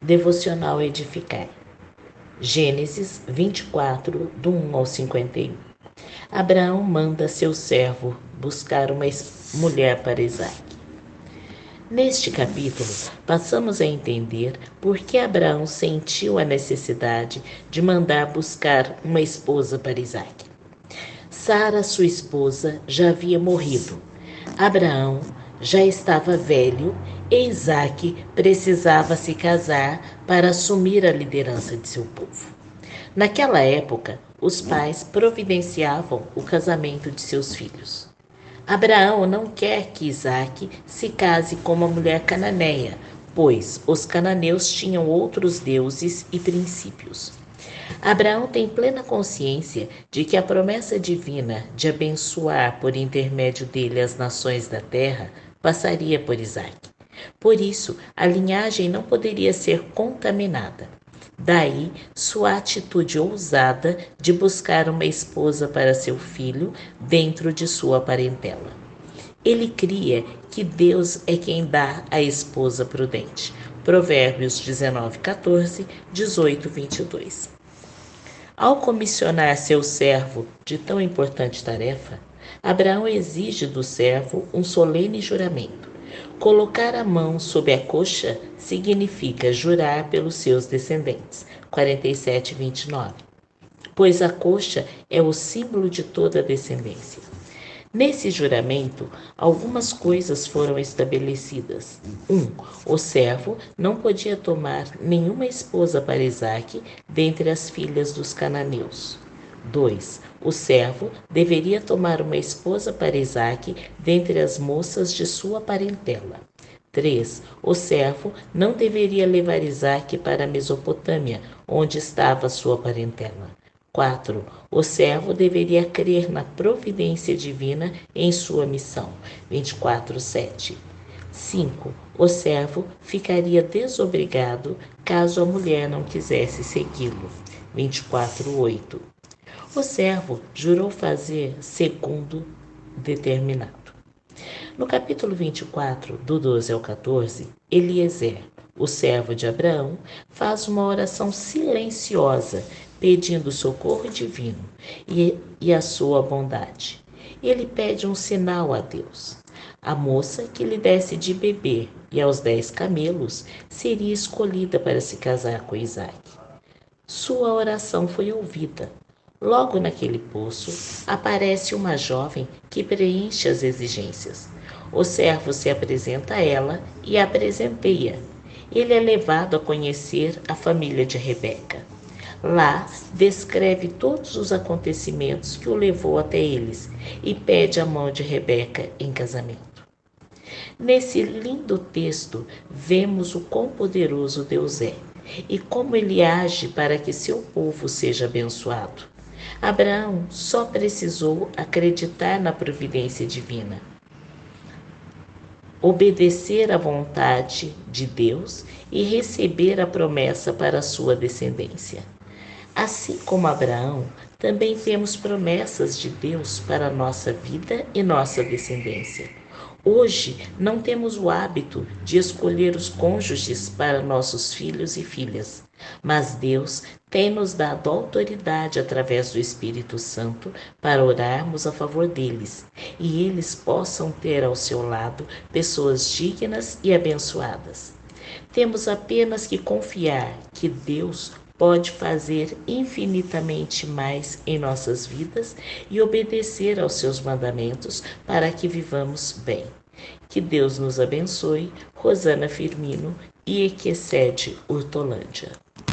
Devocional Edificar. Gênesis 24, do 1 ao 51. Abraão manda seu servo buscar uma mulher para Isaac. Neste capítulo, passamos a entender por que Abraão sentiu a necessidade de mandar buscar uma esposa para Isaac. Sara, sua esposa, já havia morrido. Abraão já estava velho e Isaac precisava se casar para assumir a liderança de seu povo. Naquela época, os pais providenciavam o casamento de seus filhos. Abraão não quer que Isaac se case com uma mulher cananeia, pois os cananeus tinham outros deuses e princípios. Abraão tem plena consciência de que a promessa divina de abençoar por intermédio dele as nações da terra passaria por Isaac. Por isso, a linhagem não poderia ser contaminada. Daí sua atitude ousada de buscar uma esposa para seu filho dentro de sua parentela. Ele cria que Deus é quem dá a esposa prudente. Provérbios 19, 14, 18, 22. Ao comissionar seu servo de tão importante tarefa, Abraão exige do servo um solene juramento. Colocar a mão sob a coxa significa jurar pelos seus descendentes. 47, 29. Pois a coxa é o símbolo de toda a descendência. Nesse juramento, algumas coisas foram estabelecidas. 1. Um, o servo não podia tomar nenhuma esposa para Isaque dentre as filhas dos cananeus. 2. O servo deveria tomar uma esposa para Isaque dentre as moças de sua parentela. 3. O servo não deveria levar Isaque para a Mesopotâmia, onde estava sua parentela. 4. O servo deveria crer na providência divina em sua missão. 24, 7. 5. O servo ficaria desobrigado caso a mulher não quisesse segui-lo. 24, 8 o servo jurou fazer segundo determinado. No capítulo 24, do 12 ao 14, Eliezer, o servo de Abraão, faz uma oração silenciosa, pedindo socorro divino e, e a sua bondade. Ele pede um sinal a Deus. A moça que lhe desse de beber e aos dez camelos seria escolhida para se casar com Isaac. Sua oração foi ouvida Logo naquele poço aparece uma jovem que preenche as exigências. O servo se apresenta a ela e a presenteia. Ele é levado a conhecer a família de Rebeca. Lá descreve todos os acontecimentos que o levou até eles e pede a mão de Rebeca em casamento. Nesse lindo texto, vemos o quão poderoso Deus é e como ele age para que seu povo seja abençoado. Abraão só precisou acreditar na providência divina, obedecer à vontade de Deus e receber a promessa para a sua descendência. Assim como Abraão, também temos promessas de Deus para nossa vida e nossa descendência. Hoje não temos o hábito de escolher os cônjuges para nossos filhos e filhas, mas Deus tem nos dado autoridade através do Espírito Santo para orarmos a favor deles e eles possam ter ao seu lado pessoas dignas e abençoadas. Temos apenas que confiar que Deus pode fazer infinitamente mais em nossas vidas e obedecer aos seus mandamentos para que vivamos bem. Que Deus nos abençoe. Rosana Firmino e Equecede Hortolândia.